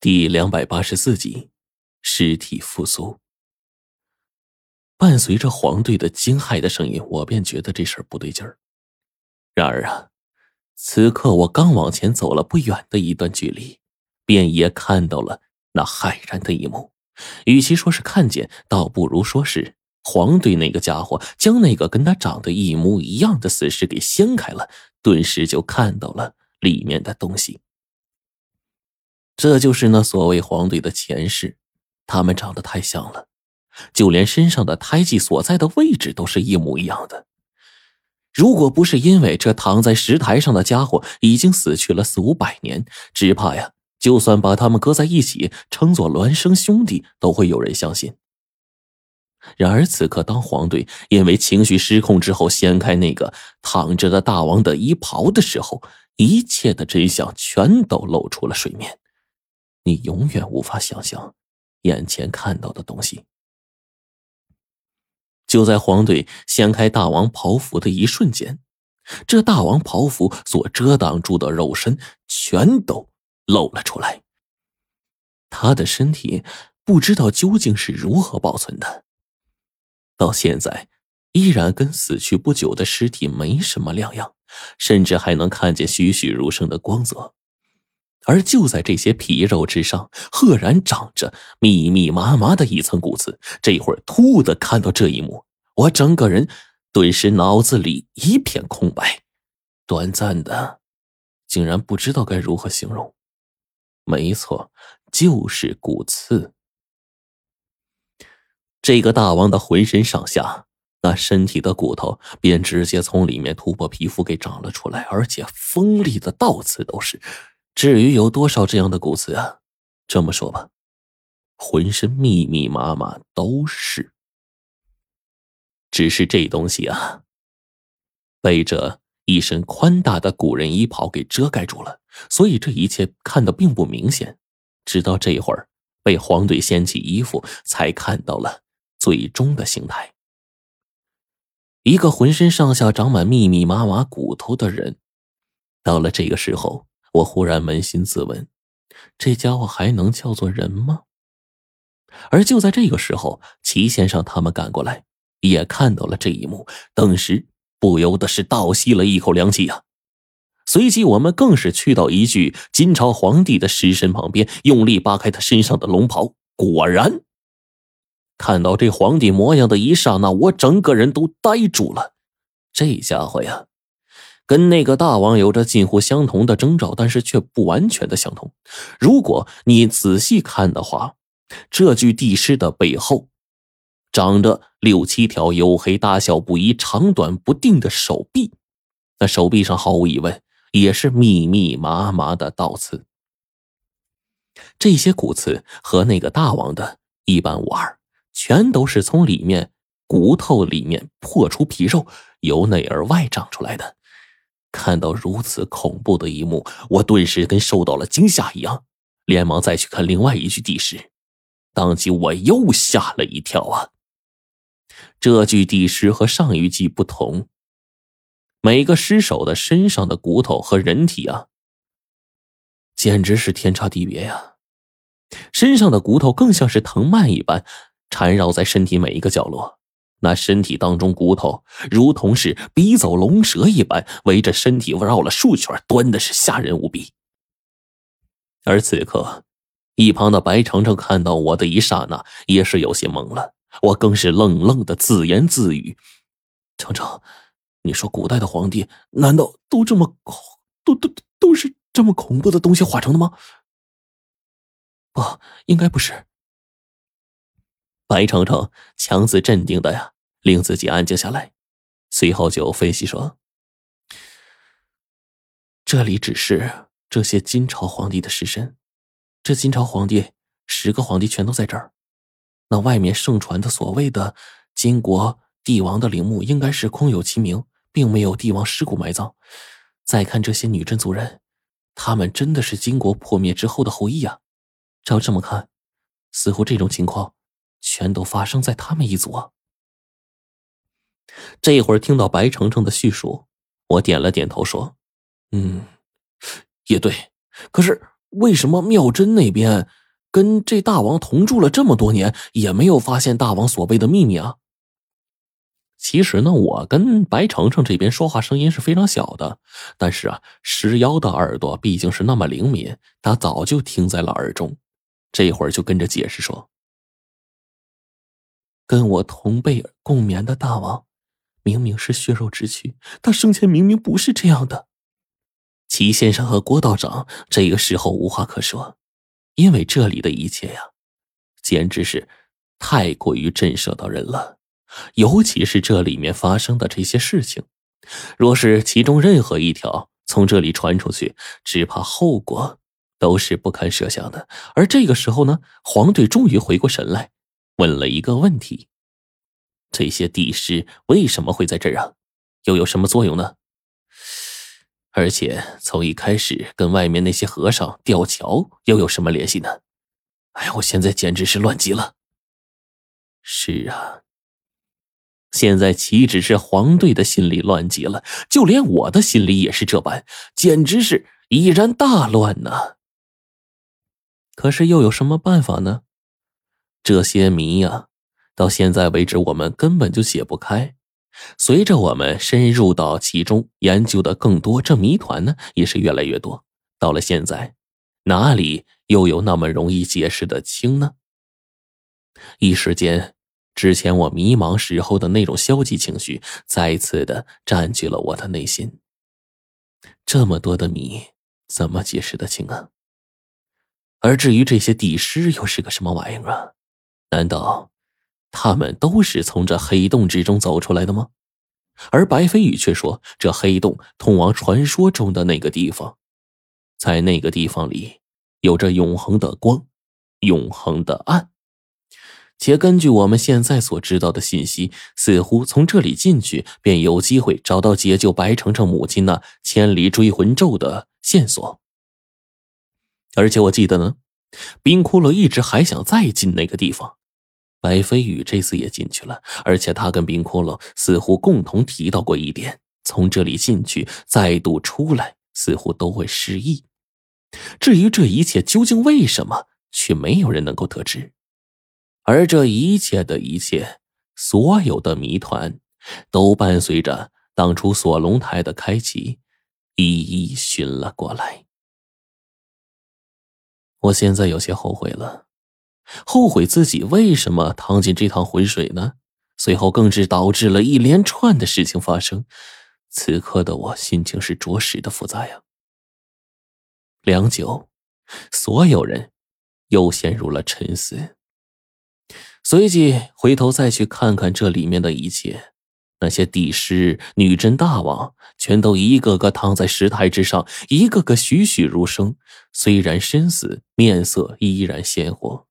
第两百八十四集，尸体复苏。伴随着黄队的惊骇的声音，我便觉得这事儿不对劲儿。然而啊，此刻我刚往前走了不远的一段距离，便也看到了那骇然的一幕。与其说是看见，倒不如说是黄队那个家伙将那个跟他长得一模一样的死尸给掀开了，顿时就看到了里面的东西。这就是那所谓黄队的前世，他们长得太像了，就连身上的胎记所在的位置都是一模一样的。如果不是因为这躺在石台上的家伙已经死去了四五百年，只怕呀，就算把他们搁在一起称作孪生兄弟，都会有人相信。然而此刻，当黄队因为情绪失控之后掀开那个躺着的大王的衣袍的时候，一切的真相全都露出了水面。你永远无法想象眼前看到的东西。就在黄队掀开大王袍服的一瞬间，这大王袍服所遮挡住的肉身全都露了出来。他的身体不知道究竟是如何保存的，到现在依然跟死去不久的尸体没什么两样，甚至还能看见栩栩如生的光泽。而就在这些皮肉之上，赫然长着密密麻麻的一层骨刺。这会儿突兀的看到这一幕，我整个人顿时脑子里一片空白，短暂的，竟然不知道该如何形容。没错，就是骨刺。这个大王的浑身上下，那身体的骨头便直接从里面突破皮肤给长了出来，而且锋利的倒刺都是。至于有多少这样的骨刺啊？这么说吧，浑身密密麻麻都是。只是这东西啊，被这一身宽大的古人衣袍给遮盖住了，所以这一切看得并不明显。直到这会儿，被黄队掀起衣服，才看到了最终的形态。一个浑身上下长满密密麻麻骨头的人，到了这个时候。我忽然扪心自问：这家伙还能叫做人吗？而就在这个时候，齐先生他们赶过来，也看到了这一幕，顿时不由得是倒吸了一口凉气呀。随即，我们更是去到一具金朝皇帝的尸身旁边，用力扒开他身上的龙袍。果然，看到这皇帝模样的一刹那，我整个人都呆住了。这家伙呀！跟那个大王有着近乎相同的征兆，但是却不完全的相同。如果你仔细看的话，这具地尸的背后，长着六七条黝黑、大小不一、长短不定的手臂，那手臂上毫无疑问也是密密麻麻的倒刺。这些骨刺和那个大王的一般无二，全都是从里面骨头里面破出皮肉，由内而外长出来的。看到如此恐怖的一幕，我顿时跟受到了惊吓一样，连忙再去看另外一具地尸，当即我又吓了一跳啊！这具地尸和上一具不同，每个尸首的身上的骨头和人体啊，简直是天差地别呀！身上的骨头更像是藤蔓一般缠绕在身体每一个角落。那身体当中骨头如同是逼走龙蛇一般，围着身体绕了数圈，端的是吓人无比。而此刻，一旁的白程程看到我的一刹那，也是有些懵了。我更是愣愣的自言自语：“程程，你说古代的皇帝难道都这么恐，都都都是这么恐怖的东西化成的吗？”不，应该不是。白程程强自镇定的呀，令自己安静下来，随后就分析说：“这里只是这些金朝皇帝的尸身，这金朝皇帝十个皇帝全都在这儿。那外面盛传的所谓的金国帝王的陵墓，应该是空有其名，并没有帝王尸骨埋葬。再看这些女真族人，他们真的是金国破灭之后的后裔啊！照这么看，似乎这种情况。”全都发生在他们一族啊！这会儿听到白程程的叙述，我点了点头说：“嗯，也对。可是为什么妙真那边跟这大王同住了这么多年，也没有发现大王所谓的秘密啊？其实呢，我跟白程程这边说话声音是非常小的，但是啊，石妖的耳朵毕竟是那么灵敏，他早就听在了耳中，这会儿就跟着解释说：“跟我同辈共眠的大王，明明是血肉之躯，他生前明明不是这样的。”齐先生和郭道长这个时候无话可说，因为这里的一切呀，简直是太过于震慑到人了。尤其是这里面发生的这些事情，若是其中任何一条从这里传出去，只怕后果都是不堪设想的。而这个时候呢，黄队终于回过神来，问了一个问题：这些地师为什么会在这儿啊？又有什么作用呢？而且从一开始跟外面那些和尚吊桥又有什么联系呢？哎呀，我现在简直是乱极了。是啊。现在岂止是黄队的心里乱极了，就连我的心里也是这般，简直是已然大乱呐。可是又有什么办法呢？这些谜呀，到现在为止我们根本就解不开。随着我们深入到其中，研究的更多，这谜团呢也是越来越多。到了现在，哪里又有那么容易解释的清呢？一时间。之前我迷茫时候的那种消极情绪，再次的占据了我的内心。这么多的谜，怎么解释得清啊？而至于这些地尸又是个什么玩意儿啊？难道他们都是从这黑洞之中走出来的吗？而白飞宇却说，这黑洞通往传说中的那个地方，在那个地方里，有着永恒的光，永恒的暗。且根据我们现在所知道的信息，似乎从这里进去便有机会找到解救白程程母亲那千里追魂咒的线索。而且我记得呢，冰骷髅一直还想再进那个地方，白飞宇这次也进去了，而且他跟冰骷髅似乎共同提到过一点：从这里进去，再度出来，似乎都会失忆。至于这一切究竟为什么，却没有人能够得知。而这一切的一切，所有的谜团，都伴随着当初锁龙台的开启，一一寻了过来。我现在有些后悔了，后悔自己为什么趟进这趟浑水呢？随后更是导致了一连串的事情发生。此刻的我心情是着实的复杂呀。良久，所有人又陷入了沉思。随即回头再去看看这里面的一切，那些帝师、女真大王，全都一个个躺在石台之上，一个个栩栩如生。虽然身死，面色依然鲜活。